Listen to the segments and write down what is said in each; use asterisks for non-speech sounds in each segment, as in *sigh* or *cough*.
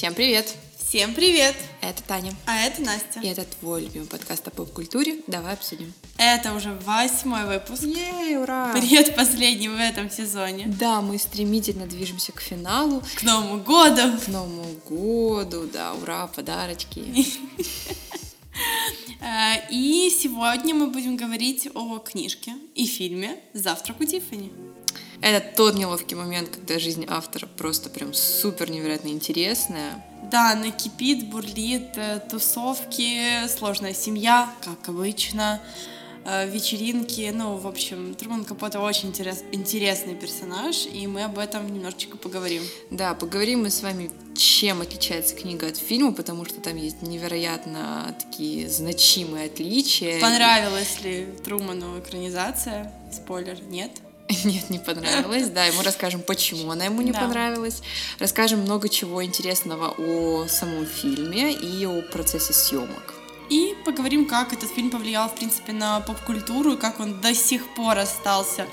Всем привет! Всем привет! Это Таня. А это Настя. И это твой любимый подкаст о поп-культуре. Давай обсудим. Это уже восьмой выпуск. Ей, ура! Привет, последний в этом сезоне. Да, мы стремительно движемся к финалу. К Новому году. К Новому году, да, ура, подарочки. *laughs* Э, и сегодня мы будем говорить о книжке и фильме «Завтрак у Тиффани». Это тот неловкий момент, когда жизнь автора просто прям супер невероятно интересная. Да, накипит, бурлит, э, тусовки, сложная семья, как обычно, э, вечеринки. Ну, в общем, Труман Капота очень интерес, интересный персонаж, и мы об этом немножечко поговорим. Да, поговорим мы с вами, чем отличается книга от фильма, потому что там есть невероятно такие значимые отличия. Понравилась ли Труману экранизация? Спойлер, нет? *laughs* Нет, не понравилось. Да, и мы расскажем, почему она ему не Да. понравилась. Расскажем много чего интересного о самом фильме и о процессе съемок. И поговорим, как этот фильм повлиял, в принципе, на поп-культуру, и как он до сих пор остался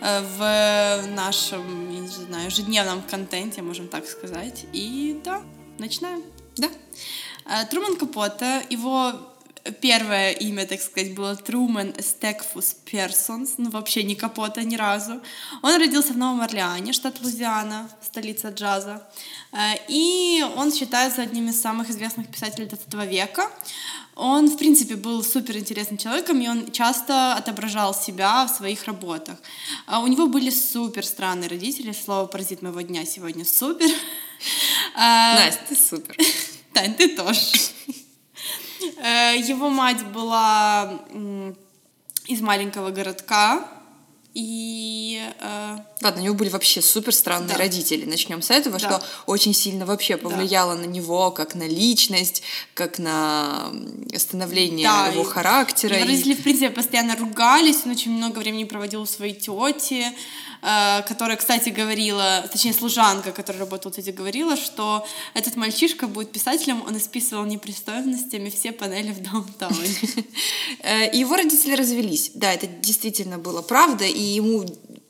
э, в нашем, я не знаю, ежедневном контенте, можем так сказать. И да, начинаем. Да. Э, Труман Капота, его первое имя, так сказать, было Труман Стекфус Персонс, ну вообще не Капота ни разу. Он родился в Новом Орлеане, штат Лузиана, столица джаза. Э, И он считается одним из самых известных писателей 20 века. Он, в принципе, был супер интересным человеком, и он часто отображал себя в своих работах. А У него были супер странные родители, слово паразит моего дня сегодня супер. А, *laughs* Настя, супер. *laughs* Тань, ты тоже. Э, Его мать была из маленького городка, и э, Ладно, у него были вообще супер странные Да. родители. Начнем с этого, Да. что очень сильно вообще повлияло на него как на личность, как на становление Да, его и- характера. и- родители, в принципе, постоянно ругались, он очень много времени проводил у своей тети, которая, кстати, говорила, точнее, служанка, которая работала у тети, говорила, что этот мальчишка будет писателем, он исписывал непристойностями все панели в даунтауне. *laughs* Э, его родители развелись. Да, это действительно было правда, и ему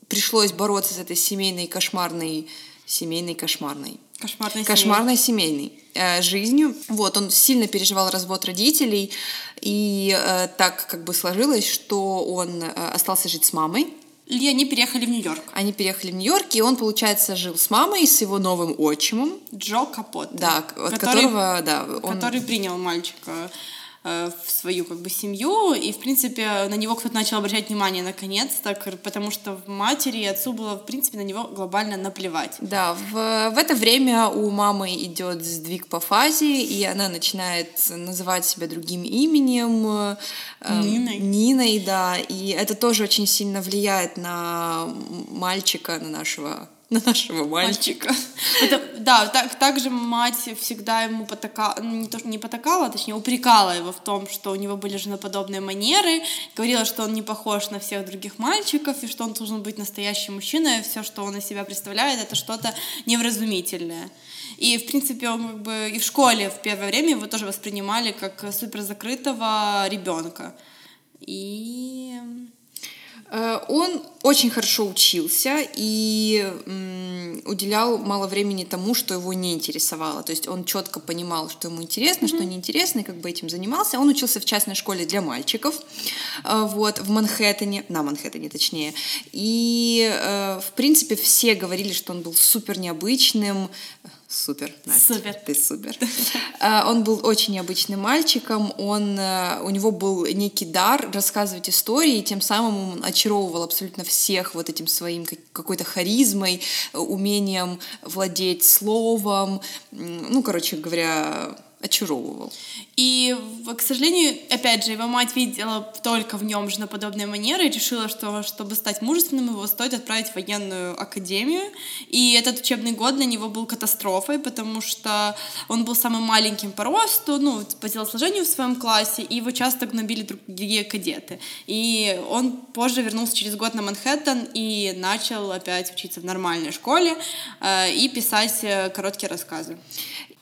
пришлось бороться с этой семейной кошмарной семейной кошмарной Кошмарная кошмарной семейной э, жизнью. Вот, он сильно переживал развод родителей, и э, так как бы сложилось, что он э, остался жить с мамой. И они переехали в Нью-Йорк. Они переехали в Нью-Йорк, и он, получается, жил с мамой, с его новым отчимом, Джо Капот. да, от который, которого, да, он... который принял мальчика в свою как бы семью, и, в принципе, на него кто-то начал обращать внимание наконец-то, потому что в матери и отцу было, в принципе, на него глобально наплевать. Да, в, в это время у мамы идет сдвиг по фазе, и она начинает называть себя другим именем. э, э, Ниной. Ниной, да. И это тоже очень сильно влияет на мальчика, на нашего, *laughs* на нашего мальчика. *laughs* Это, да, так, также мать всегда ему потакала, не то, что не потакала, а точнее упрекала его в том, что у него были женоподобные манеры, говорила, что он не похож на всех других мальчиков, и что он должен быть настоящим мужчиной, все, что он из себя представляет, это что-то невразумительное. И, в принципе, он как бы и в школе в первое время его тоже воспринимали как супер закрытого ребенка. И Он очень хорошо учился и уделял мало времени тому, что его не интересовало. То есть он четко понимал, что ему интересно, что неинтересно, и как бы этим занимался. Он учился в частной школе для мальчиков, э, вот, в Манхэттене, на Манхэттене точнее. И, э, в принципе, все говорили, что он был супер необычным. Супер, Настя, Супер. ты супер. Э, Он был очень необычным мальчиком, он, э, у него был некий дар рассказывать истории, и тем самым он очаровывал абсолютно всех вот этим своим как- какой-то харизмой, э, умением владеть словом, ну, короче говоря, очаровывал. И, к сожалению, опять же, его мать видела только в нем женоподобные манеры и решила, что чтобы стать мужественным, его стоит отправить в военную академию. И этот учебный год для него был катастрофой, потому что он был самым маленьким по росту, ну, по телосложению в своем классе, и его часто гнобили другие кадеты. И он позже вернулся через год на Манхэттен и начал опять учиться в нормальной школе э, и писать э, короткие рассказы.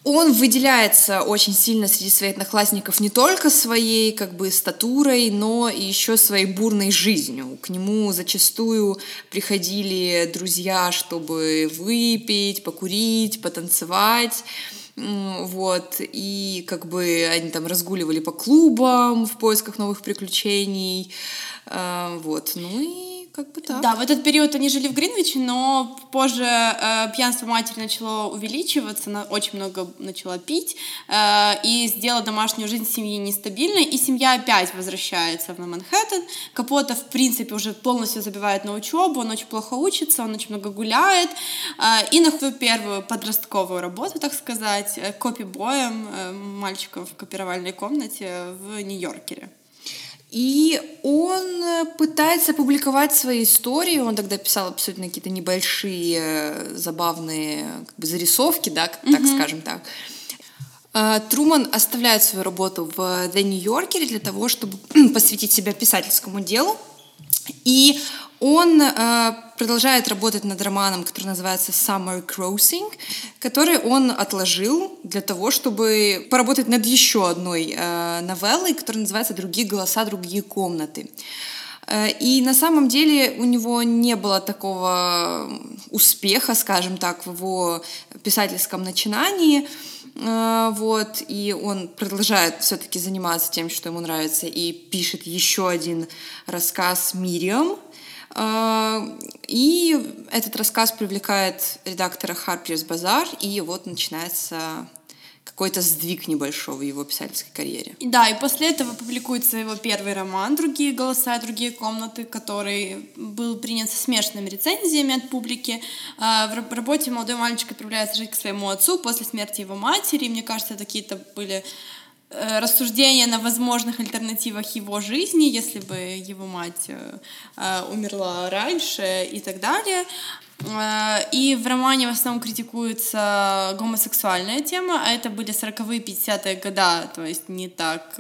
Он выделяется очень сильно среди своих одноклассников не только своей как бы статурой, но и еще своей бурной жизнью. К нему зачастую приходили друзья, чтобы выпить, покурить, потанцевать. вот, и как бы они там разгуливали по клубам в поисках новых приключений, а, вот, ну и как бы так. Да, в этот период они жили в Гринвиче, но позже э, пьянство матери начало увеличиваться, она очень много начала пить э, и сделала домашнюю жизнь семьи нестабильной, и семья опять возвращается в Манхэттен. Капота, в принципе, уже полностью забивает на учебу, он очень плохо учится, он очень много гуляет, э, и находит первую подростковую работу, так сказать, э, копи-боем э, мальчика в копировальной комнате в Нью-Йоркере. И он э, пытается публиковать свои истории. Он тогда писал абсолютно какие-то небольшие, э, забавные как бы, зарисовки, да, mm-hmm. так скажем так. А, Труман оставляет свою работу в The New Yorker для того, чтобы *clears throat* посвятить себя писательскому делу. И он э, продолжает работать над романом, который называется Summer Crossing, который он отложил для того, чтобы поработать над еще одной э, новеллой, которая называется «Другие голоса, другие комнаты». Э, и на самом деле у него не было такого успеха, скажем так, в его писательском начинании. Э, вот, и он продолжает все-таки заниматься тем, что ему нравится, и пишет еще один рассказ «Мириам», и этот рассказ привлекает редактора Harper's Bazaar, и вот начинается какой-то сдвиг небольшой в его писательской карьере. Да, и после этого публикуется его первый роман «Другие голоса, другие комнаты», который был принят со смешанными рецензиями от публики. А, в работе молодой мальчик отправляется жить к своему отцу после смерти его матери. Мне кажется, какие-то были Э, рассуждения на возможных альтернативах его жизни, если бы его мать э, э, умерла раньше и так далее. И в романе в основном критикуется гомосексуальная тема, а это были 40-е, 50-е года, то есть не так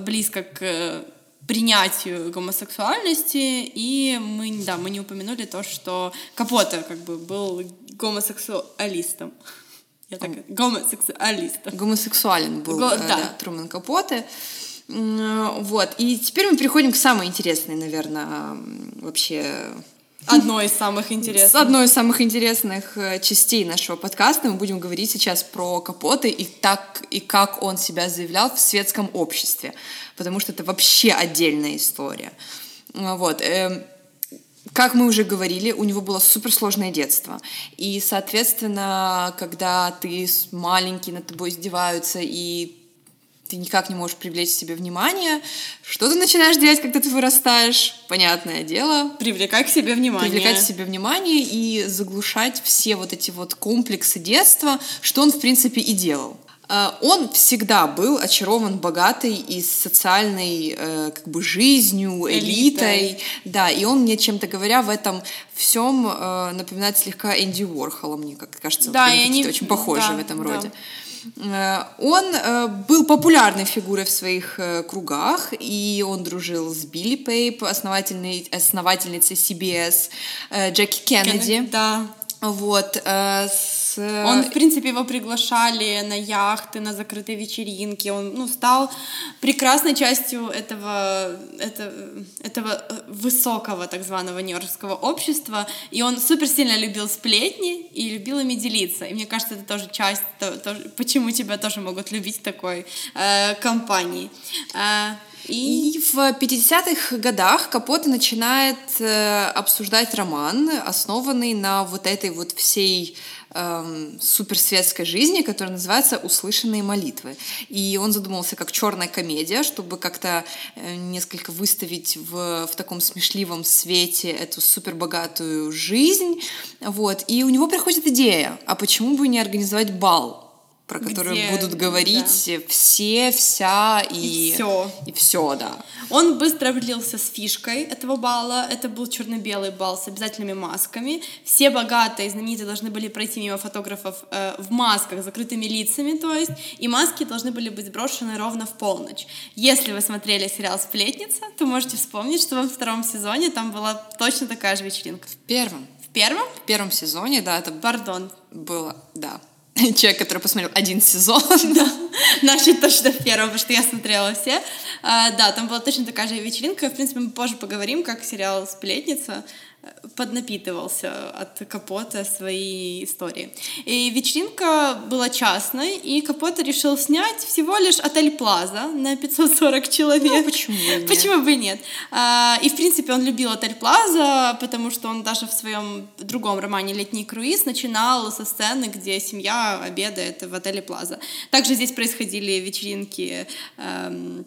близко к принятию гомосексуальности, и мы, да, мы не упомянули то, что Капота как бы был гомосексуалистом. Я так, гомосексуалист. Гомосексуален был Го, э, да. Да, Труман Капоте. Вот. И теперь мы переходим к самой интересной, наверное, вообще Одной из самых интересных. С одной из самых интересных э, частей нашего подкаста мы будем говорить сейчас про Капоты и так и как он себя заявлял в светском обществе, потому что это вообще отдельная история. Вот. Как мы уже говорили, у него было суперсложное детство. И, соответственно, когда ты маленький, над тобой издеваются, и ты никак не можешь привлечь себе внимание, что ты начинаешь делать, когда ты вырастаешь? Понятное дело. Привлекать к себе внимание. Привлекать к себе внимание и заглушать все вот эти вот комплексы детства, что он, в принципе, и делал. Э, он всегда был очарован богатой и социальной э, как бы жизнью, элитой. элитой. Да, и он мне, чем-то говоря, в этом всем э, напоминает слегка Энди Уорхола, мне как кажется. Да, вот, и они очень похожи да, в этом роде. Да. Он был популярной фигурой в своих кругах, и он дружил с Билли Пейп, основательницей CBS, Джеки Кеннеди. Кеннеди да. Вот, с он, в принципе, его приглашали на яхты, на закрытые вечеринки. Он ну, стал прекрасной частью этого, этого, этого э, высокого так званого нью-йоркского общества. И он супер сильно любил сплетни и любил ими делиться. И мне кажется, это тоже часть, то, то, почему тебя тоже могут любить в такой э, компании. Э, и... и в 50-х годах Капота начинает э, обсуждать роман, основанный на вот этой вот всей эм, суперсветской жизни, которая называется «Услышанные молитвы». И он задумался как черная комедия, чтобы как-то э, несколько выставить в, в таком смешливом свете эту супербогатую жизнь. Вот. И у него приходит идея, а почему бы не организовать бал? Про которую Где... будут говорить да. все, вся и, и все. И все, да. Он быстро определился с фишкой этого бала. Это был черно-белый бал с обязательными масками. Все богатые, знаменитые должны были пройти мимо фотографов э, в масках, закрытыми лицами, то есть, и маски должны были быть сброшены ровно в полночь. Если вы смотрели сериал «Сплетница», то можете вспомнить, что во втором сезоне там была точно такая же вечеринка. В первом. В первом? В первом сезоне, да, это... Пардон. Было, да. *laughs* человек, который посмотрел один сезон. Да, *laughs* значит, точно в первом, потому что я смотрела все. А, да, там была точно такая же вечеринка. В принципе, мы позже поговорим, как сериал «Сплетница» поднапитывался от Капота своей истории. И вечеринка была частной, и Капота решил снять всего лишь отель Плаза на 540 человек. Ну, почему бы нет? Почему бы нет? А, и, в принципе, он любил отель Плаза, потому что он даже в своем другом романе «Летний круиз» начинал со сцены, где семья обедает в отеле Плаза. Также здесь происходили вечеринки эм,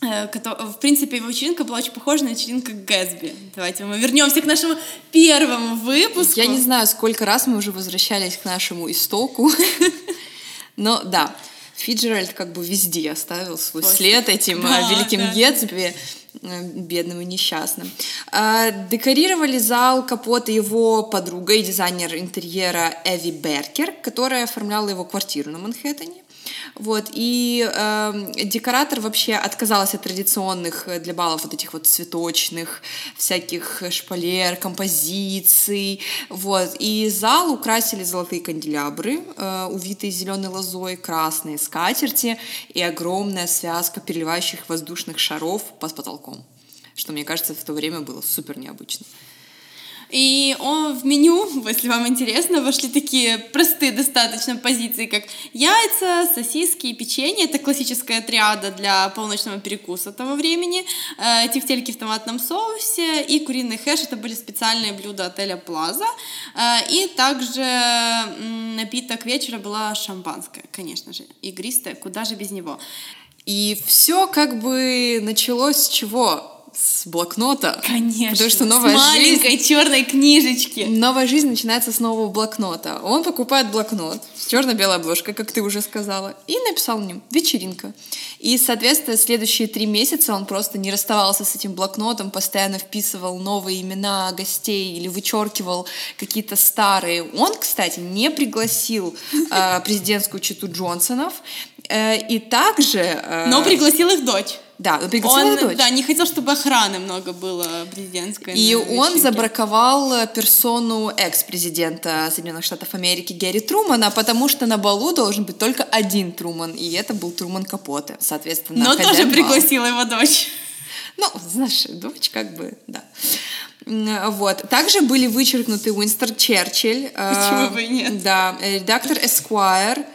в принципе, его вечеринка была очень похожа на вечеринку Гэтсби. Давайте мы вернемся к нашему первому выпуску. Я не знаю, сколько раз мы уже возвращались к нашему истоку. *laughs* Но да, Фиджеральд как бы везде оставил свой Ой. след этим да, великим да. Гетсби э, бедным и несчастным. А, декорировали зал капота его подруга и дизайнер интерьера Эви Беркер, которая оформляла его квартиру на Манхэттене. Вот, и э, декоратор вообще отказалась от традиционных э, для баллов вот этих вот цветочных всяких шпалер, композиций, вот, и зал украсили золотые канделябры, э, увитые зеленой лозой, красные скатерти и огромная связка переливающих воздушных шаров под потолком, что, мне кажется, в то время было супер необычно. И он, в меню, *laughs* если вам интересно, вошли такие простые достаточно позиции, как яйца, сосиски и печенье. Это классическая триада для полночного перекуса того времени. Э, тефтельки в томатном соусе и куриный хэш. Это были специальные блюда отеля Плаза. Э, и также напиток вечера была шампанское, конечно же, игристое, куда же без него. И все как бы началось с чего? С блокнота. Конечно. Потому что новая с маленькой жизнь... черной книжечки. Новая жизнь начинается с нового блокнота. Он покупает блокнот с черно-белой обложкой, как ты уже сказала, и написал в нем «Вечеринка». И, соответственно, следующие три месяца он просто не расставался с этим блокнотом, постоянно вписывал новые имена гостей или вычеркивал какие-то старые. Он, кстати, не пригласил э, президентскую читу Джонсонов, э, и также... Э, Но пригласил их дочь. Да, пригласил он, дочь. Да, не хотел, чтобы охраны много было президентской. И он забраковал персону экс-президента Соединенных Штатов Америки Герри Трумана, потому что на балу должен быть только один Труман, и это был Труман Капоте, соответственно. Но тоже пригласила его дочь. Ну, знаешь, дочь как бы, да. Вот. Также были вычеркнуты Уинстон Черчилль. Э, Почему бы и нет? Да, редактор Esquire.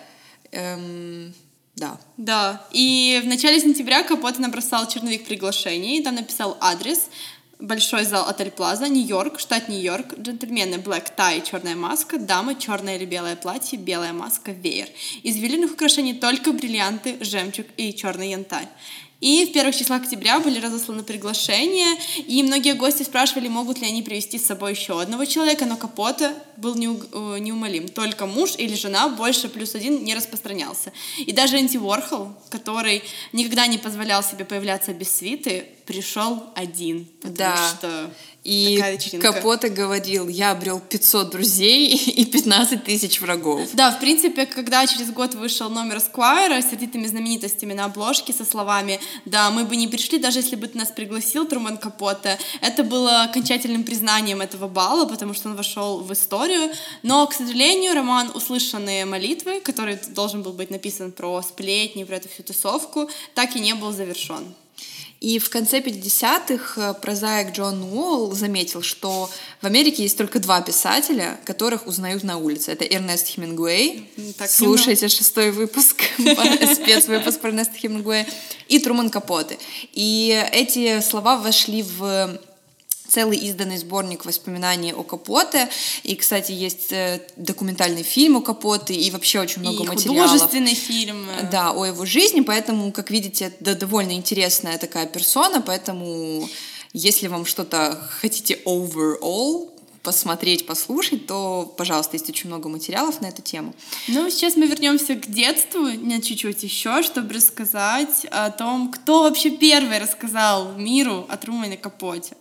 Эм, да. Да. И в начале сентября Капота набросал черновик приглашений, там написал адрес, большой зал Отель Плаза, Нью-Йорк, штат Нью-Йорк, джентльмены Black Tie, черная маска, дамы черное или белое платье, белая маска, веер. Из ювелирных украшений только бриллианты, жемчуг и черный янтарь. И в первых числах октября были разосланы приглашения, и многие гости спрашивали, могут ли они привести с собой еще одного человека, но Капота был э, неумолим. Только муж или жена больше плюс один не распространялся. И даже Энди Уорхол, который никогда не позволял себе появляться без свиты, пришел один, потому да. что и Капота говорил, я обрел 500 друзей *laughs* и 15 тысяч врагов. Да, в принципе, когда через год вышел номер Сквайра с сердитыми знаменитостями на обложке со словами «Да, мы бы не пришли, даже если бы ты нас пригласил, Труман Капота», это было окончательным признанием этого балла, потому что он вошел в историю. Но, к сожалению, роман «Услышанные молитвы», который должен был быть написан про сплетни, про эту всю тусовку, так и не был завершен. И в конце 50-х э, прозаик Джон Уолл заметил, что в Америке есть только два писателя, которых узнают на улице. Это Эрнест Хемингуэй. Так Слушайте шестой выпуск, *laughs* спецвыпуск про Эрнеста Хемингуэя. И Труман Капоте. И эти слова вошли в целый изданный сборник воспоминаний о Капоте. И, кстати, есть э, документальный фильм о Капоте и вообще очень много и материалов. художественный фильм. Да, о его жизни, поэтому, как видите, это довольно интересная такая персона, поэтому если вам что-то хотите overall, посмотреть, послушать, то, пожалуйста, есть очень много материалов на эту тему. Ну, сейчас мы вернемся к детству, на чуть-чуть еще, чтобы рассказать о том, кто вообще первый рассказал миру о Трумане Капоте.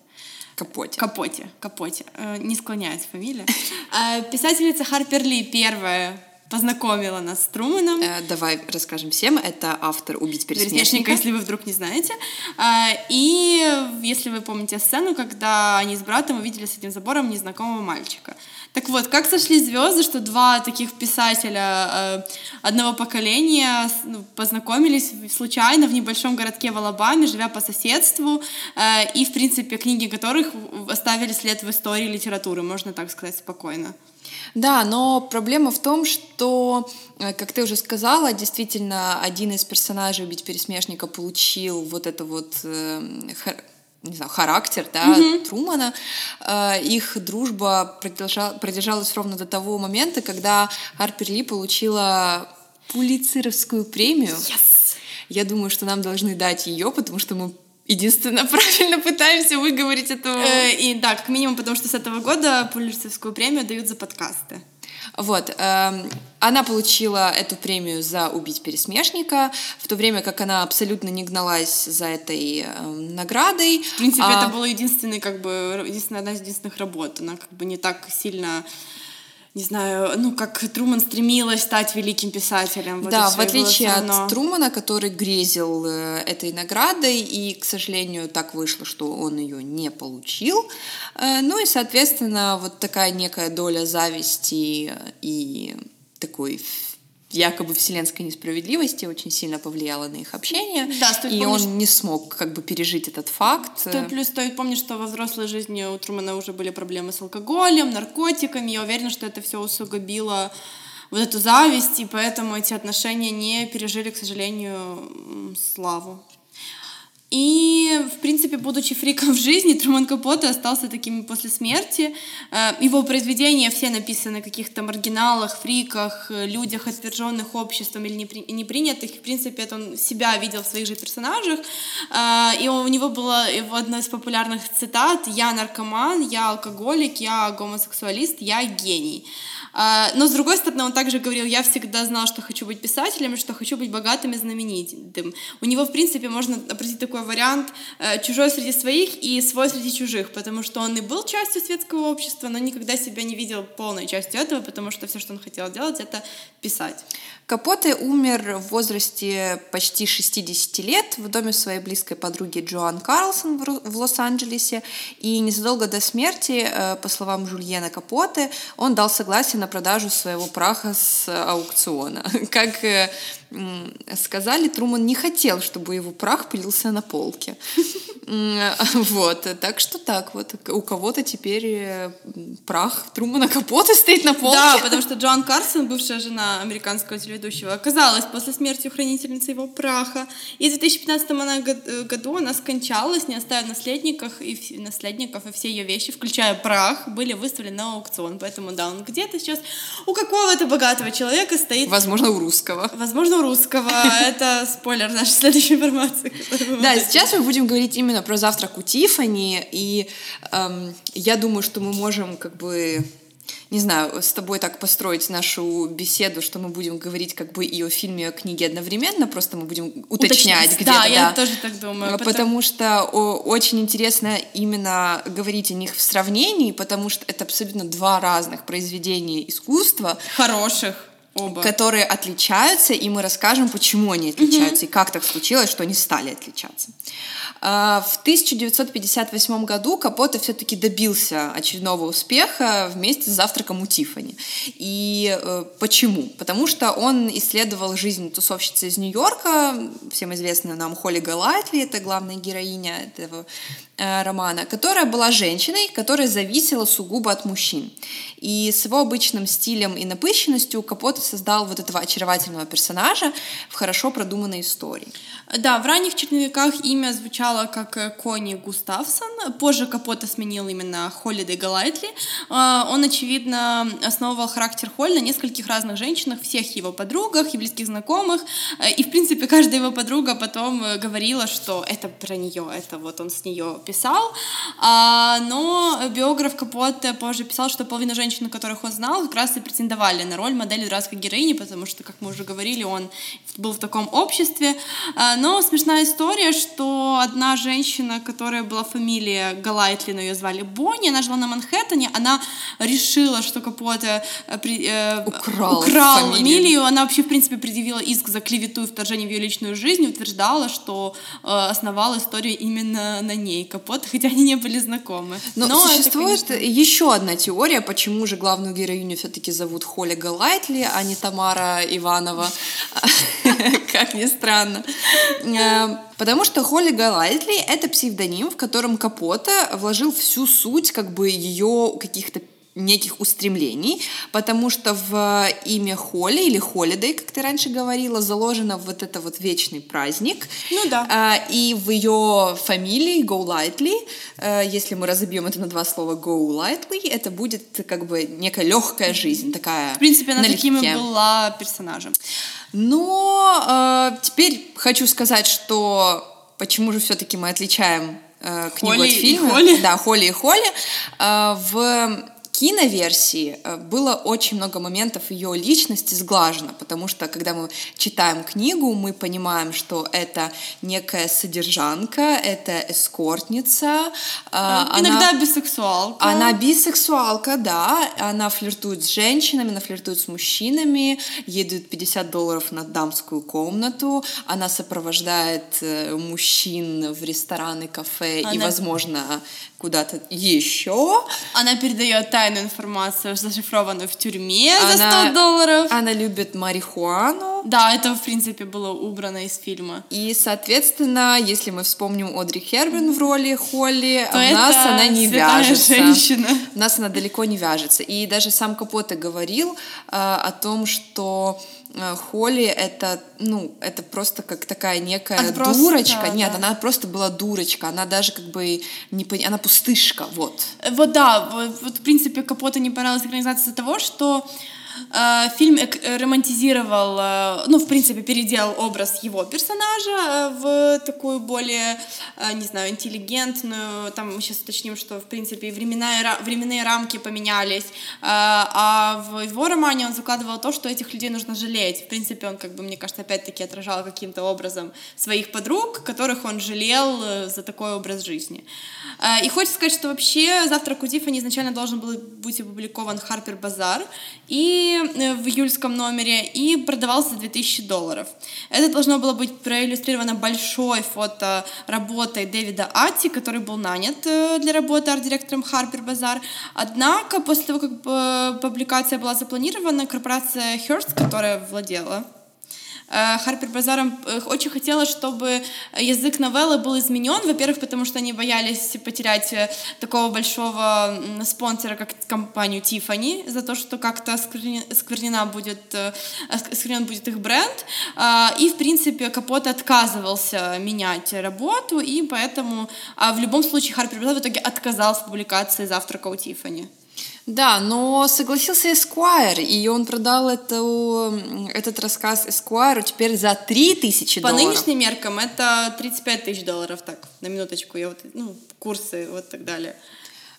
Капоте. Капоте, Капоте. Э, не склоняется фамилия. *laughs* А, писательница Харпер Ли первая познакомила нас с Труманом. Э, давай расскажем всем. Это автор «Убить пересмешника». если вы вдруг не знаете. А, и если вы помните сцену, когда они с братом увидели с этим забором незнакомого мальчика. Так вот, как сошли звезды, что два таких писателя э, одного поколения ну, познакомились случайно в небольшом городке в Алабаме, живя по соседству, э, и, в принципе, книги которых оставили след в истории литературы, можно так сказать спокойно. Да, но проблема в том, что, э, как ты уже сказала, действительно один из персонажей «Убить пересмешника» получил вот это вот не знаю, характер да, mm-hmm. Трумана. Э, их дружба продержалась ровно до того момента, когда Харпер Ли получила Пулицеровскую премию. Yes. Я думаю, что нам должны дать ее, потому что мы единственно *laughs* правильно пытаемся выговорить эту... Э, и да, как минимум, потому что с этого года Пулицеровскую премию дают за подкасты. Вот. Э, она получила эту премию за «Убить пересмешника», в то время как она абсолютно не гналась за этой э, наградой. В принципе, а... это была единственная, как бы, единственная, одна из единственных работ. Она как бы не так сильно не знаю, ну, как Труман стремилась стать великим писателем. Вот да, в отличие от Трумана, который грезил э, этой наградой, и, к сожалению, так вышло, что он ее не получил. Э, ну и, соответственно, вот такая некая доля зависти и такой якобы вселенской несправедливости очень сильно повлияло на их общение. Да, и помнить, он не смог как бы пережить этот факт. Стоит, плюс стоит помнить, что во взрослой жизни у Трумана уже были проблемы с алкоголем, наркотиками. Я уверена, что это все усугубило вот эту зависть, и поэтому эти отношения не пережили, к сожалению, славу. И, в принципе, будучи фриком в жизни, Труман Капоте остался таким после смерти. Э, его произведения все написаны на каких-то маргиналах, фриках, э, людях, отверженных обществом или не принятых. В принципе, это он себя видел в своих же персонажах. Э, и у него была его одна из популярных цитат «Я наркоман, я алкоголик, я гомосексуалист, я гений». А, но, с другой стороны, он также говорил, я всегда знал, что хочу быть писателем, что хочу быть богатым и знаменитым. У него, в принципе, можно определить такой вариант э, чужой среди своих и свой среди чужих, потому что он и был частью светского общества, но никогда себя не видел полной частью этого, потому что все, что он хотел делать, это писать. Капоте умер в возрасте почти 60 лет в доме своей близкой подруги Джоан Карлсон в Лос-Анджелесе. И незадолго до смерти, э, по словам Жульена Капоте, он дал согласие на продажу своего праха с аукциона. *laughs* Как э, сказали, Труман не хотел, чтобы его прах пылился на полке. *laughs* *laughs* Вот, так что так вот, у кого-то теперь э, прах Трумана Капота *laughs* стоит на полке. Да, потому что Джоан Карсон, бывшая жена американского телеведущего, оказалась после смерти хранительницей его праха. И в 2015 э, году она скончалась, не оставив наследников, и наследников, и все ее вещи, включая прах, были выставлены на аукцион. Поэтому да, он где-то сейчас у какого-то богатого человека стоит. Возможно, у русского. Возможно, у русского. *laughs* Это спойлер нашей следующей информации. Да, сейчас мы будем говорить именно про завтрак у Тифани, и эм, я думаю, что мы можем как бы не знаю, с тобой так построить нашу беседу, что мы будем говорить как бы и о фильме, и о книге одновременно, просто мы будем уточнять, уточнять где-то. Да, я тоже так думаю. Потому, потому что о, очень интересно именно говорить о них в сравнении, потому что это абсолютно два разных произведения искусства. Хороших. Оба. которые отличаются, и мы расскажем, почему они отличаются, mm-hmm. и как так случилось, что они стали отличаться. А, в 1958 году Капоте все-таки добился очередного успеха вместе с «Завтраком у Тиффани». И э, почему? Потому что он исследовал жизнь тусовщицы из Нью-Йорка, всем известная нам Холли Галатли, это главная героиня этого романа, которая была женщиной, которая зависела сугубо от мужчин. И с его обычным стилем и напыщенностью Капоте создал вот этого очаровательного персонажа в хорошо продуманной истории. Да, в ранних черновиках имя звучало как э, Кони Густавсон. Позже Капота сменил именно Холлидей Галайтли. А, он, очевидно, основывал характер Холли на нескольких разных женщинах, всех его подругах и близких знакомых. Э, и, в принципе, каждая его подруга потом э, говорила, что это про нее, это вот он с нее писал. А, но биограф Капота позже писал, что половина женщин, которых он знал, как раз и претендовали на роль модели дурацкой героини, потому что, как мы уже говорили, он был в таком обществе. А, но смешная история, что одна женщина, которая была фамилия Галайтли, но ее звали Бонни, она жила на Манхэттене, она решила, что Капоте э, э, украл, украл фамилию. фамилию. Она вообще, в принципе, предъявила иск за клевету и вторжение в ее личную жизнь, утверждала, что э, основала историю именно на ней Капоте, *laughs* хотя они не были знакомы. Но, но существует это, конечно... еще одна теория, почему же главную героиню все-таки зовут Холли Галайтли, а не Тамара Иванова. *laughs* как ни странно. Э, потому что Холли Галайтли — это псевдоним, в котором Капота вложил всю суть как бы ее каких-то неких устремлений, потому что в имя Холли или Холидей, как ты раньше говорила, заложено вот это вот вечный праздник. Ну да. А, и в ее фамилии Go Lightly, а, если мы разобьем это на два слова Go Lightly, это будет как бы некая легкая жизнь, такая. В принципе, она налегке. таким и была персонажем. Но а, теперь хочу сказать, что почему же все-таки мы отличаем книгу Холли от фильма. И Холли. Да, Холли и Холли. В киноверсии э, было очень много моментов ее личности сглажено, потому что когда мы читаем книгу, мы понимаем, что это некая содержанка, это эскортница. Иногда она, бисексуалка. Она бисексуалка, да. Она флиртует с женщинами, она флиртует с мужчинами, ей дают 50 долларов на дамскую комнату, она сопровождает э, мужчин в рестораны, кафе она... и, возможно, куда-то еще. Она передает тайную информацию, зашифрованную в тюрьме она, за 100 долларов. Она любит марихуану. Да, это, в принципе, было убрано из фильма. И, соответственно, если мы вспомним Одри Хербин в роли Холли, То у нас она не вяжется. Женщина. У нас она далеко не вяжется. И даже сам Капоте говорил э, о том, что Холли это, ну, это просто как такая некая Отброс, дурочка. Да, Нет, да. она просто была дурочка. Она даже как бы не пон... она пустышка, вот. Вот да, вот, вот в принципе Капота не понравилась экранизация из-за того, что Э, фильм романтизировал, э, ну, в принципе, переделал образ его персонажа э, в такую более, не знаю, интеллигентную. Там мы сейчас уточним, что, в принципе, временная, временные рамки поменялись. А в его романе он закладывал то, что этих людей нужно жалеть. В принципе, он, как бы, мне кажется, опять-таки отражал каким-то образом своих подруг, которых он жалел за такой образ жизни. И хочется сказать, что вообще «Завтрак у Тиффани» изначально должен был быть опубликован Харпер Базар, и Э, в июльском номере и продавался за 2000 долларов. Это должно было быть проиллюстрировано большой фото работой Дэвида Ати, который был нанят э, для работы арт-директором Harper Bazaar. Однако после того, как э, публикация была запланирована, корпорация Hearst, которая владела Харпер Базаром э, очень хотела, чтобы язык новеллы был изменен, во-первых, потому что они боялись потерять э, такого большого спонсора, как компанию Tiffany, за то, что как-то сквернена будет, сквернен будет их бренд, и, в принципе, Капот отказывался менять работу, и поэтому а в любом случае Харпер Базар в итоге отказался в публикации «Завтрака у Тиффани». Да, но согласился Эсквайр, и он продал эту, этот рассказ Эсквайру теперь за 3 тысячи долларов. По нынешним меркам это 35 тысяч долларов, так, на минуточку, я вот, ну, курсы, вот так далее.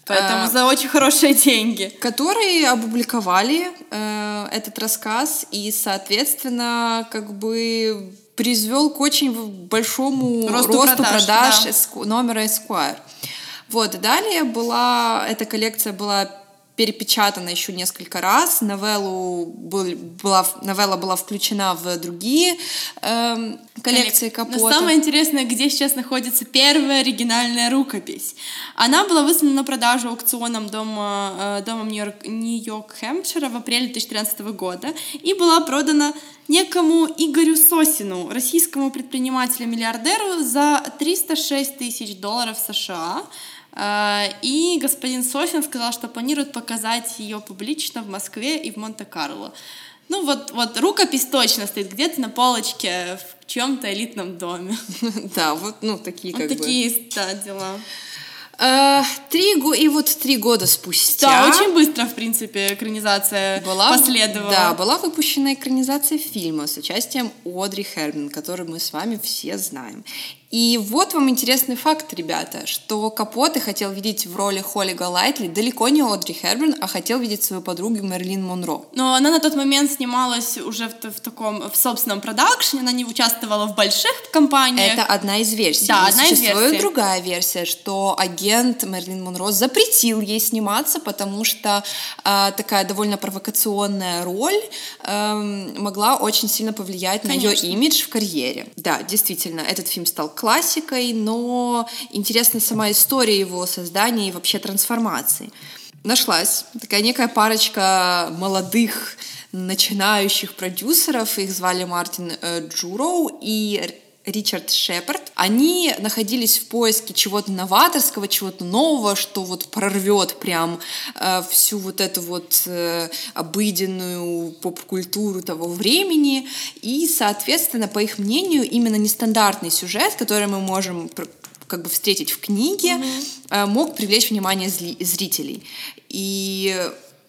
Поэтому а, за очень хорошие деньги. Которые опубликовали э, этот рассказ, и, соответственно, как бы призвел к очень большому росту, росту продаж, продаж да. эску, номера Esquire. Вот, далее была, эта коллекция была перепечатана еще несколько раз. Новеллу был, была, новелла была включена в другие э, коллекции Капота. Но самое интересное, где сейчас находится первая оригинальная рукопись. Она была выставлена на продажу аукционом дома, э, домом Нью-Йорк, Нью-Йорк-Хэмпшира в апреле 2013 года и была продана некому Игорю Сосину, российскому предпринимателю-миллиардеру, за 306 тысяч долларов США. А, и господин Сосин сказал, что планирует показать ее публично в Москве и в Монте-Карло. Ну вот, вот рукопись точно стоит где-то на полочке в чем-то элитном доме. *laughs* Да, вот ну такие как бы. Такие, да, дела. Uh, три го и вот три года спустя. Да, очень быстро, в принципе, экранизация была, последовала. Да, была выпущена экранизация фильма с участием Одри Херман, который мы с вами все знаем. И вот вам интересный факт, ребята, что Капоте хотел видеть в роли Холли Галайтли далеко не Одри Херберн, а хотел видеть свою подругу Мерлин Монро. Но она на тот момент снималась уже в, в таком, в собственном продакшне, она не участвовала в больших компаниях. Это одна из версий. Да, Но одна из версий. другая версия, что агент Мерлин Монро запретил ей сниматься, потому что э, такая довольно провокационная роль эм, могла очень сильно повлиять на ее Конечно. имидж в карьере. Да, действительно, этот фильм стал классикой, но интересна сама история его создания и вообще трансформации. Нашлась такая некая парочка молодых начинающих продюсеров, их звали Мартин э, Джуроу и Ричард Шепард. Они находились в поиске чего-то новаторского, чего-то нового, что вот прорвет прям э, всю вот эту вот э, обыденную поп-культуру того времени. И, соответственно, по их мнению, именно нестандартный сюжет, который мы можем как бы встретить в книге, э, мог привлечь внимание зрителей. И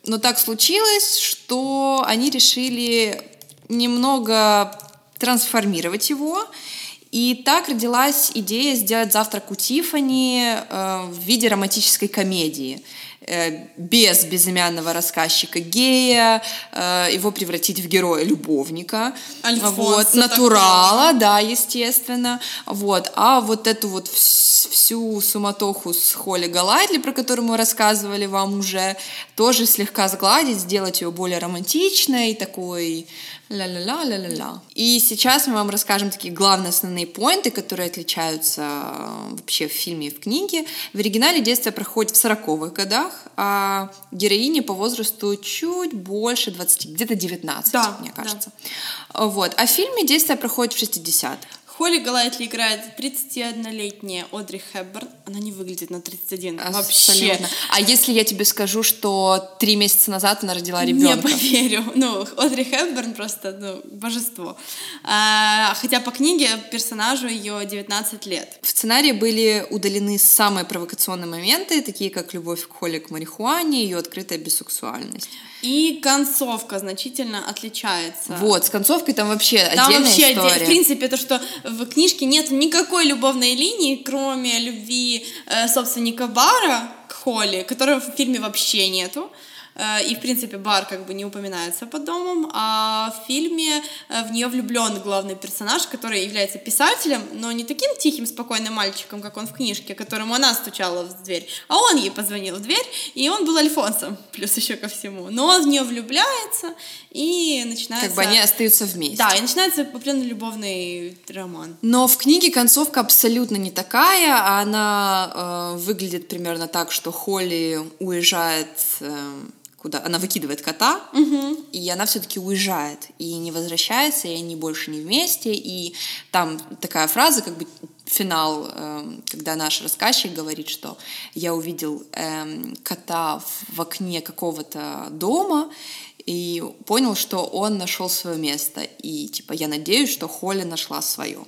но так случилось, что они решили немного трансформировать его. И так родилась идея сделать завтрак у Тиффани э, в виде романтической комедии. Э, без безымянного рассказчика гея, э, его превратить в героя-любовника. Альфонса вот, натурала, да, естественно. Вот. А вот эту вот вс- всю суматоху с Холли Галайтли, про которую мы рассказывали вам уже, тоже слегка сгладить, сделать ее более романтичной, такой ля-ля-ля, ля-ля-ля. И сейчас мы вам расскажем такие главные основные поинты, которые отличаются э, вообще в фильме и в книге. В оригинале действие проходит в 40-х годах, а героине по возрасту чуть больше 20, где-то 19, Да, мне да. кажется. Вот. А в фильме действие проходит в 60-х. Холли Галайтли играет 31-летняя Одри Хепберн. Она не выглядит на 31 вообще. Абсолютно. А если я тебе скажу, что три месяца назад она родила Не ребенка? поверю. *laughs* Ну, Одри Хепберн просто, ну, божество. А, хотя по книге персонажу ее 19 лет. В сценарии были удалены самые провокационные моменты, такие как любовь к Холли к марихуане, ее открытая бисексуальность. И концовка значительно отличается. Вот, с концовкой там вообще Там отдельная вообще, история. отде- в принципе, то, что в книжке нет никакой любовной линии, кроме любви э, собственника бара к Холли, которого в фильме вообще нету. Э, И, в принципе, бар как бы не упоминается под домом, а в фильме э, в нее влюблен главный персонаж, который является писателем, но не таким тихим, спокойным мальчиком, как он в книжке, которому она стучала в дверь, а он ей позвонил в дверь, и он был альфонсом, *laughs* плюс еще ко всему. Но он в нее влюбляется, и начинается... Как бы они остаются вместе. Да, и начинается определенный любовный роман. Но в книге концовка абсолютно не такая, а она э, выглядит примерно так, что Холли уезжает э, куда? Она выкидывает кота, и она все-таки уезжает и не возвращается, и они больше не вместе. И там такая фраза, как бы финал, э, когда наш рассказчик говорит, что я увидел эм, кота в, окне какого-то дома и понял, что он нашел свое место. И типа я надеюсь, что Холли нашла свое.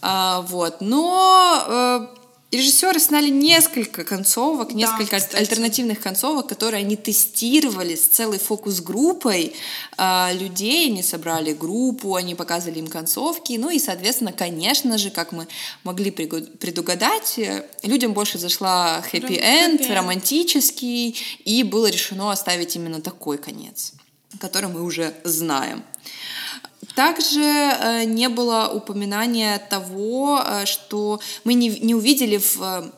А, вот. Но э, режиссеры сняли несколько концовок, Да, несколько кстати. альтернативных концовок, которые они тестировали с целой фокус-группой а, людей. Они собрали группу, они показывали им концовки. Ну и, соответственно, конечно же, как мы могли предугадать, э, людям больше зашла хэппи-энд, романтический, и было решено оставить именно такой конец, который мы уже знаем. Также э, не было упоминания того, э, что мы не, не увидели в э,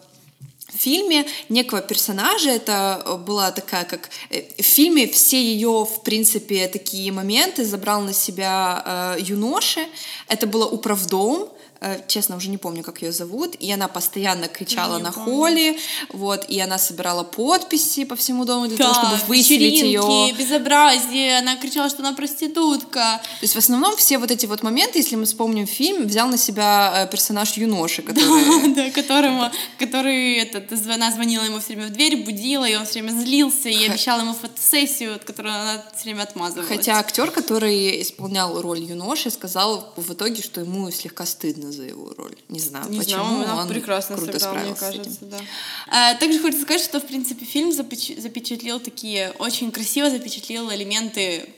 фильме некого персонажа. Это была такая, как в фильме все ее, в принципе, такие моменты забрал на себя э, юноши. Это было управдом. Э, Честно, уже не помню, как ее зовут. И она постоянно кричала на помню. Холли. Вот, и она собирала подписи по всему дому для того, чтобы Да, выселить ее. безобразие, она кричала, что она проститутка. То есть в основном все вот эти вот моменты, если мы вспомним фильм, взял на себя э, персонаж юноши, *laughs* который... Да, которому, который, этот, она звонила ему все время в дверь, будила, и он все время злился, и обещала ему фотосессию, от которой она все время отмазывалась. Хотя актер, который исполнял роль юноши, сказал в итоге, что ему слегка стыдно за его роль. Не знаю, Не почему знаю, она он прекрасно круто сыграла, мне справился с кажется, этим. да. А, также хочется сказать, что, в принципе, фильм запеч- запечатлел такие, очень красиво запечатлел элементы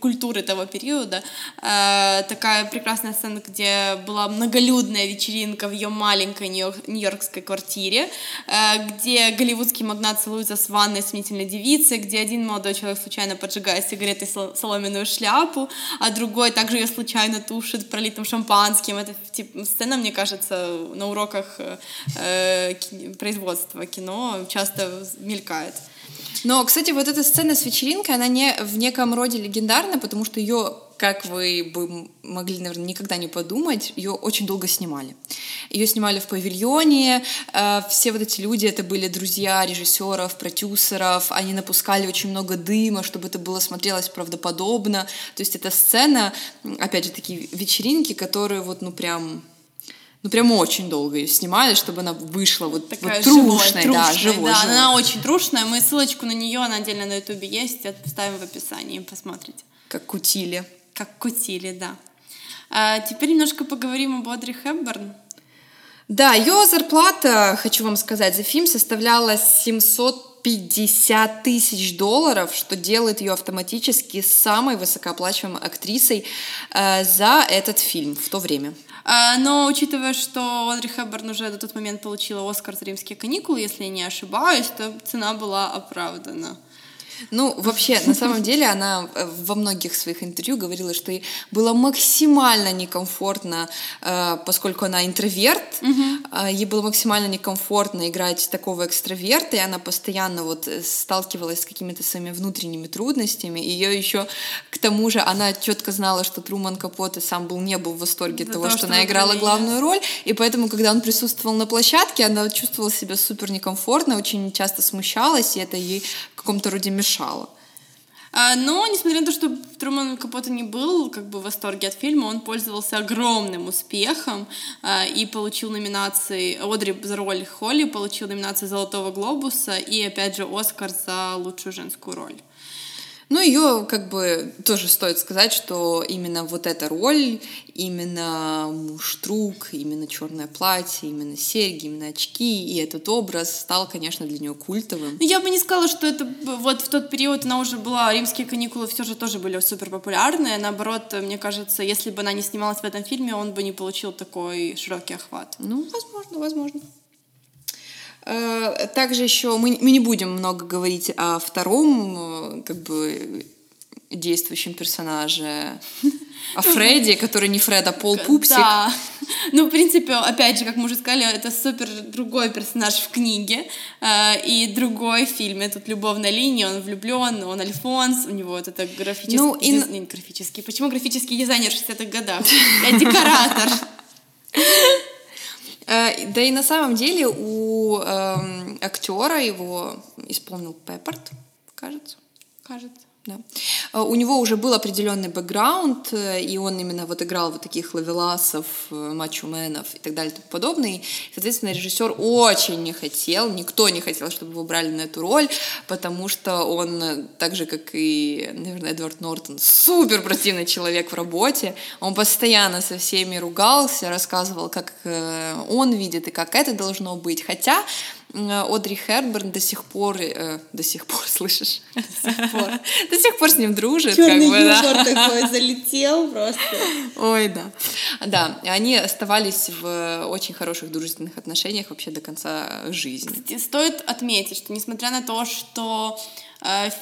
культуры того периода. Э, такая прекрасная сцена, где была многолюдная вечеринка в ее маленькой нью-йоркской квартире, э, где голливудский магнат целуется с ванной сомнительной девицей, где один молодой человек случайно поджигает сигаретой соломенную шляпу, а другой также ее случайно тушит пролитым шампанским. Это типа, сцена, мне кажется, на уроках э, производства кино часто мелькает. Но, кстати, вот эта сцена с вечеринкой, она не в неком роде легендарна, потому что ее как вы бы могли, наверное, никогда не подумать, ее очень долго снимали. Ее снимали в павильоне, э, все вот эти люди, это были друзья режиссеров, продюсеров, они напускали очень много дыма, чтобы это было смотрелось правдоподобно. То есть эта сцена, опять же, такие вечеринки, которые вот, ну, прям ну, прям очень долго ее снимали, чтобы она вышла вот, Такая вот трушной, живой, да, живой, да, живой. она очень трушная. Мы ссылочку на нее, она отдельно на ютубе есть, оставим в описании, посмотрите. Как кутили. Как кутили, да. А теперь немножко поговорим об Одри Хепберн. Да, ее зарплата, хочу вам сказать, за фильм составляла 750 тысяч долларов, что делает ее автоматически самой высокооплачиваемой актрисой э, за этот фильм в то время. А, но учитывая, что Одри Хэбберн уже до тот момент получила Оскар за «Римские каникулы», если я не ошибаюсь, то цена была оправдана. Ну, вообще, на самом деле, она э, во многих своих интервью говорила, что ей было максимально некомфортно, э, поскольку она интроверт, угу. ей было максимально некомфортно играть такого экстраверта, и она постоянно вот э, сталкивалась с какими-то своими внутренними трудностями. Ее еще, к тому же, она четко знала, что Труман Капоте сам был не был в восторге от того, что, что она играла главную роль, и поэтому, когда он присутствовал на площадке, она чувствовала себя супер некомфортно, очень часто смущалась, и это ей каком-то роде мешало. А, но, несмотря на то, что Труман Капота не был как бы в восторге от фильма, он пользовался огромным успехом а, и получил номинации, Одри за роль Холли получил номинацию Золотого Глобуса и, опять же, Оскар за лучшую женскую роль. Ну, ее как бы тоже стоит сказать, что именно вот эта роль, именно муштрук, именно черное платье, именно серьги, именно очки и этот образ стал, конечно, для нее культовым. Ну, я бы не сказала, что это вот в тот период она уже была, римские каникулы все же тоже были супер популярные. Наоборот, мне кажется, если бы она не снималась в этом фильме, он бы не получил такой широкий охват. Ну, возможно, возможно. Э, также еще мы, мы не будем много говорить о втором, э, как бы действующем персонаже, о Фредди, который не Фред, а Пол Пупсик. Да. Ну, в принципе, опять же, как мы уже сказали, это супер другой персонаж в книге э, и другой в фильме. Тут любовная линия, он влюблен, он Альфонс, у него вот это графический... Ну, и... Диз... графический. Почему графический дизайнер в 60-х годах? Я декоратор. Э, да и на самом деле у э, актера его исполнил Пеппард, кажется. Кажется. Да. А, у него уже был определенный бэкграунд, э, и он именно вот играл вот таких лавеласов, э, мачо-менов и так далее и тому подобное. И, соответственно, режиссер очень не хотел, никто не хотел, чтобы его брали на эту роль, потому что он, э, так же, как и, наверное, Эдвард Нортон, супер противный человек в работе. Он постоянно со всеми ругался, рассказывал, как он видит и как это должно быть. Хотя Одри Херберн до сих пор, э, до сих пор, *laughs* слышишь? До сих пор, до сих пор с ним дружит. Черный как бы, да. такой залетел просто. Ой, да. Да, они оставались в очень хороших дружественных отношениях вообще до конца жизни. Стоит отметить, что несмотря на то, что Э,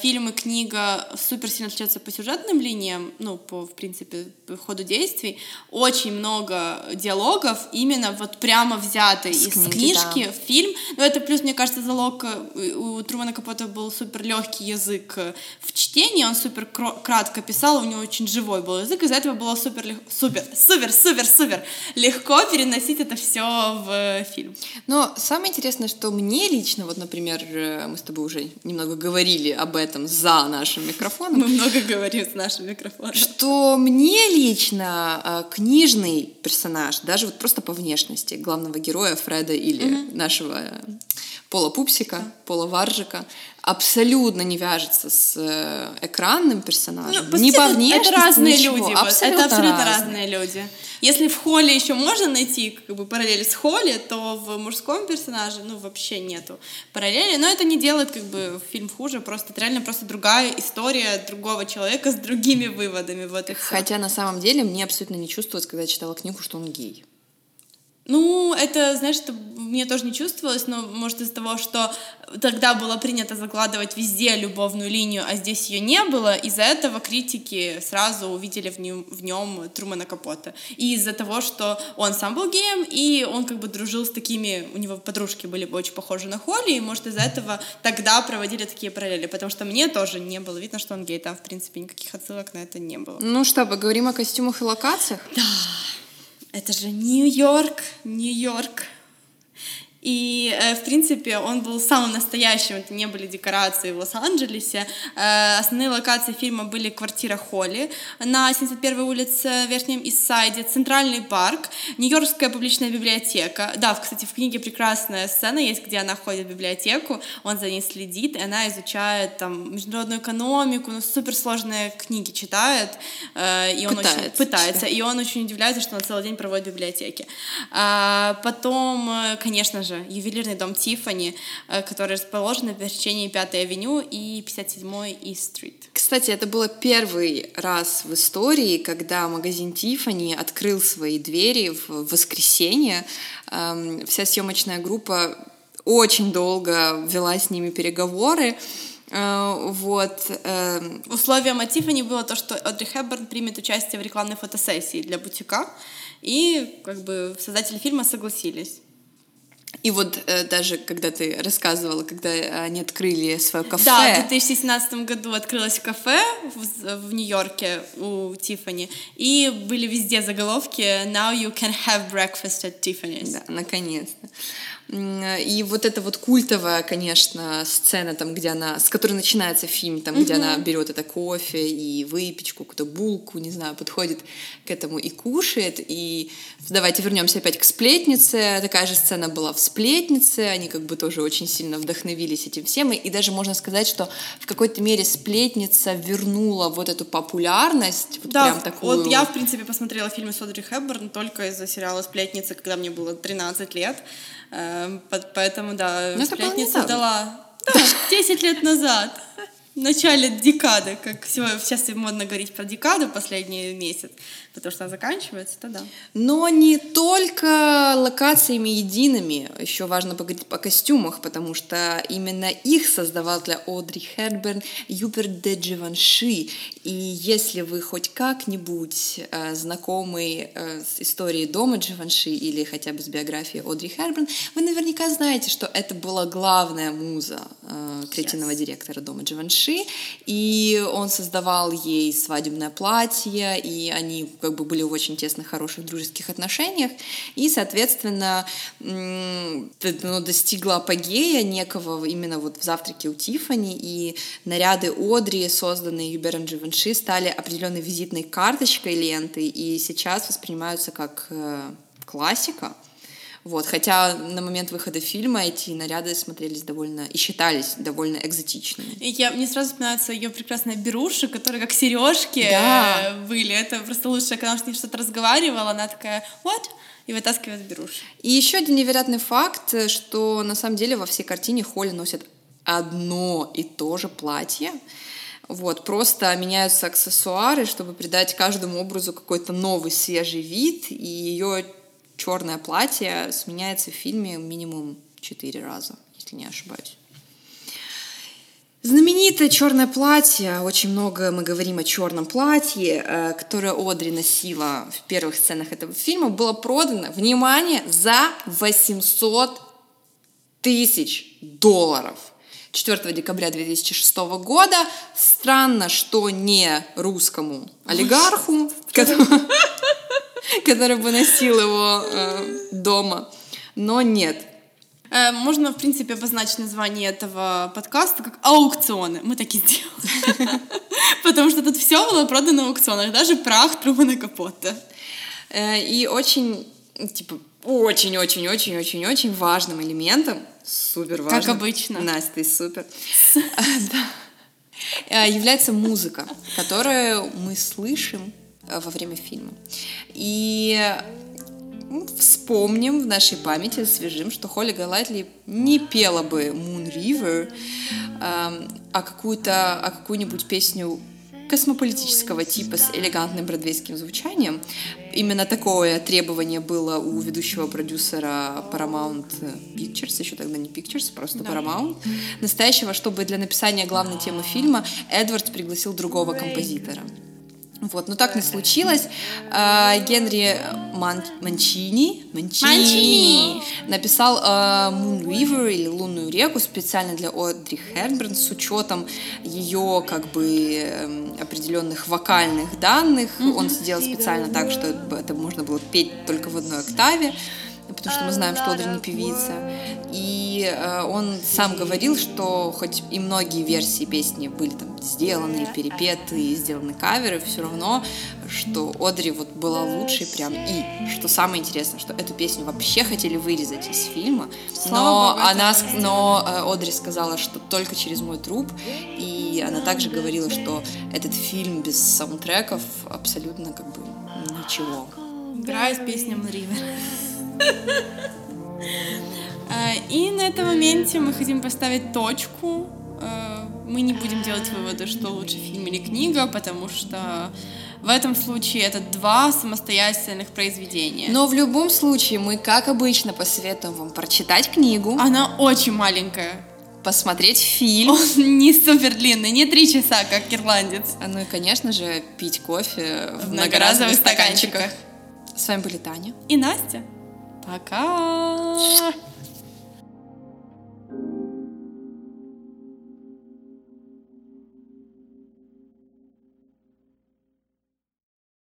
фильм и книга супер сильно отличаются по сюжетным линиям, ну, по, в принципе, по ходу действий. Очень много диалогов именно вот прямо взяты С из книги, книжки да. в фильм. Но это плюс, мне кажется, залог э, у Трумана Капота был супер легкий язык э, в чтении, он супер кратко писал, у него очень живой был язык, из-за этого было супер, супер, супер, супер, супер легко переносить это все в фильм. Но самое интересное, что мне лично, вот, например, мы с тобой уже немного говорили говорили об этом за нашим микрофоном. Мы много говорим с нашим микрофоном. Что мне лично э, книжный персонаж, даже вот просто по внешности главного героя Фреда или угу. нашего Пола Пупсика, Пола Варжика, абсолютно не вяжется с э, экранным персонажем. Ну, не по это- внешности, это разные ничего. люди. Абсолютно это абсолютно разные. разные люди. Если в Холле еще можно найти как бы параллели с Холли, то в мужском персонаже ну вообще нету параллели. Но это не делает как бы фильм хуже, просто это реально просто другая история другого человека с другими выводами. Вот. Хотя на самом деле мне абсолютно не чувствовалось, когда я читала книгу, что он гей. Ну, это, знаешь, это мне тоже не чувствовалось, но, может, из-за того, что тогда было принято закладывать везде любовную линию, а здесь ее не было, из-за этого критики сразу увидели в нем, в нем Трумана Капота. И из-за того, что он сам был геем, и он как бы дружил с такими, у него подружки были бы очень похожи на Холли, и, может, из-за этого тогда проводили такие параллели, потому что мне тоже не было видно, что он гей, там, в принципе, никаких отсылок на это не было. Ну что, поговорим о костюмах и локациях? Это же Нью-Йорк, Нью-Йорк. И, э, в принципе, он был самым настоящим, это не были декорации в Лос-Анджелесе. Э, Основные локации фильма были квартира Холли на 71-й улице в Верхнем Иссайде, Центральный парк, Нью-Йоркская публичная библиотека. Да, кстати, в книге прекрасная сцена есть, где она ходит в библиотеку, он за ней следит, и она изучает там международную экономику, ну, суперсложные книги читает, э, и он очень Пытается пытается, и он очень удивляется, что он целый день проводит в библиотеке. А, потом, конечно же, ювелирный дом Тиффани, э, который расположен на пересечении 5-й авеню и 57-й Ист-стрит. Кстати, это было первый раз в истории, когда магазин Тиффани открыл свои двери в воскресенье. Эм, Вся съемочная группа очень долго вела с ними переговоры. Э, Вот. эм, Условием от Тиффани было то, что Одри Хепберн примет участие в рекламной фотосессии для бутика, и как бы создатели фильма согласились. И вот э, даже когда ты рассказывала, когда они открыли свое кафе, Да, в 2017 году открылось кафе в, в Нью-Йорке у Тиффани, и были везде заголовки «Now you can have breakfast at Tiffany's». Да, наконец-то. И вот эта вот культовая, конечно, сцена, там, где она, с которой начинается фильм, там, где она берет это кофе и выпечку, какую-то булку, не знаю, подходит к этому и кушает. И давайте вернемся опять к сплетнице. Такая же сцена была в сплетнице. Они как бы тоже очень сильно вдохновились этим всем. И, даже можно сказать, что в какой-то мере сплетница вернула вот эту популярность, вот Да, прям такую. вот я, в принципе, посмотрела фильмы с Одри Хепберн только из-за сериала «Сплетница», когда мне было 13 лет. Эм, по- Поэтому, да, Ну, это было «Сплетница» дала... Да, 10 лет назад. В начале декады, как сейчас модно говорить про декаду последний месяц, потому что она заканчивается, то да. Но не только локациями едиными, еще важно поговорить о костюмах, потому что именно их создавал для Одри Херберн Юберт де Дживанши. И если вы хоть как-нибудь э, знакомы э, с историей дома Дживанши или хотя бы с биографией Одри Херберн, вы наверняка знаете, что это была главная муза э, креативного директора дома Дживанши, и он создавал ей свадебное платье, и они как бы были в очень тесных, хороших дружеских отношениях, и, соответственно, ну, достигла апогея некого именно вот в «Завтраке у Тиффани», и наряды Одри, созданные Юбером Дживанши, стали определенной визитной карточкой ленты, и сейчас воспринимаются как э, классика. Вот, хотя на момент выхода фильма эти наряды смотрелись довольно и считались довольно экзотичными. И я, мне сразу вспоминаются ее прекрасные беруши, которые как сережки Да. э, были. Это просто лучше, когда она с ней что-то разговаривала, она такая «what?» и вытаскивает беруши. И еще один невероятный факт, э, что на самом деле во всей картине Холли носит одно и то же платье. Вот, просто меняются аксессуары, чтобы придать каждому образу какой-то новый свежий вид, и ее черное платье сменяется в фильме минимум четыре раза, если не ошибаюсь. Знаменитое черное платье, очень много мы говорим о черном платье, э, которое Одри носила в первых сценах этого фильма, было продано, внимание, за 800 тысяч долларов. 4 декабря 2006 года. Странно, что не русскому олигарху, *laughs* *laughs* который, бы носил его э, дома, но нет. Э, Можно, в принципе, обозначить название этого подкаста как аукционы. Мы так и сделали. *laughs* Потому что тут все было продано на аукционах, даже прах Трумана Капота. Э, И очень, типа, очень-очень-очень-очень-очень важным элементом супер важно. Как обычно. Настя, ты супер. *laughs* Является музыка, которую мы слышим во время фильма. И м, вспомним в нашей памяти, освежим, что Холли Галайтли не пела бы Moon River, эм, а какую-то, а какую-нибудь песню космополитического типа с элегантным бродвейским звучанием. Именно такое требование было у ведущего продюсера Paramount Pictures, еще тогда не Pictures, просто Paramount, настоящего, чтобы для написания главной темы фильма Эдвардс пригласил другого композитора. Вот, но так не случилось. А, Генри Ман- Манчини, Манчини, Манчини. написал а, Moon River или Лунную реку специально для Одри Херберн с учетом ее как бы эм, определенных вокальных данных. Он сделал специально так, что это можно было петь только в одной октаве потому что мы знаем, что Одри не певица. И э, он сам говорил, что хоть и многие версии песни были там сделаны, перепеты, и сделаны каверы, все равно, что Одри вот была лучшей прям. И, что самое интересное, что эту песню вообще хотели вырезать из фильма, Слава но богу, она, но э, Одри сказала, что только через мой труп, и она также говорила, что этот фильм без саундтреков абсолютно как бы ничего. Играет песня. А, И на этом моменте мы хотим поставить точку. А, Мы не будем делать выводы, что лучше фильм или книга, потому что в этом случае это два самостоятельных произведения. Но в любом случае мы, как обычно, посоветуем вам прочитать книгу, Она очень маленькая. посмотреть фильм, Он не супер длинный, не три часа, как ирландец. а ну и, конечно же, пить кофе в В многоразовых многоразовых стаканчиках. стаканчиках. С вами были Таня. И Настя. Pra cá.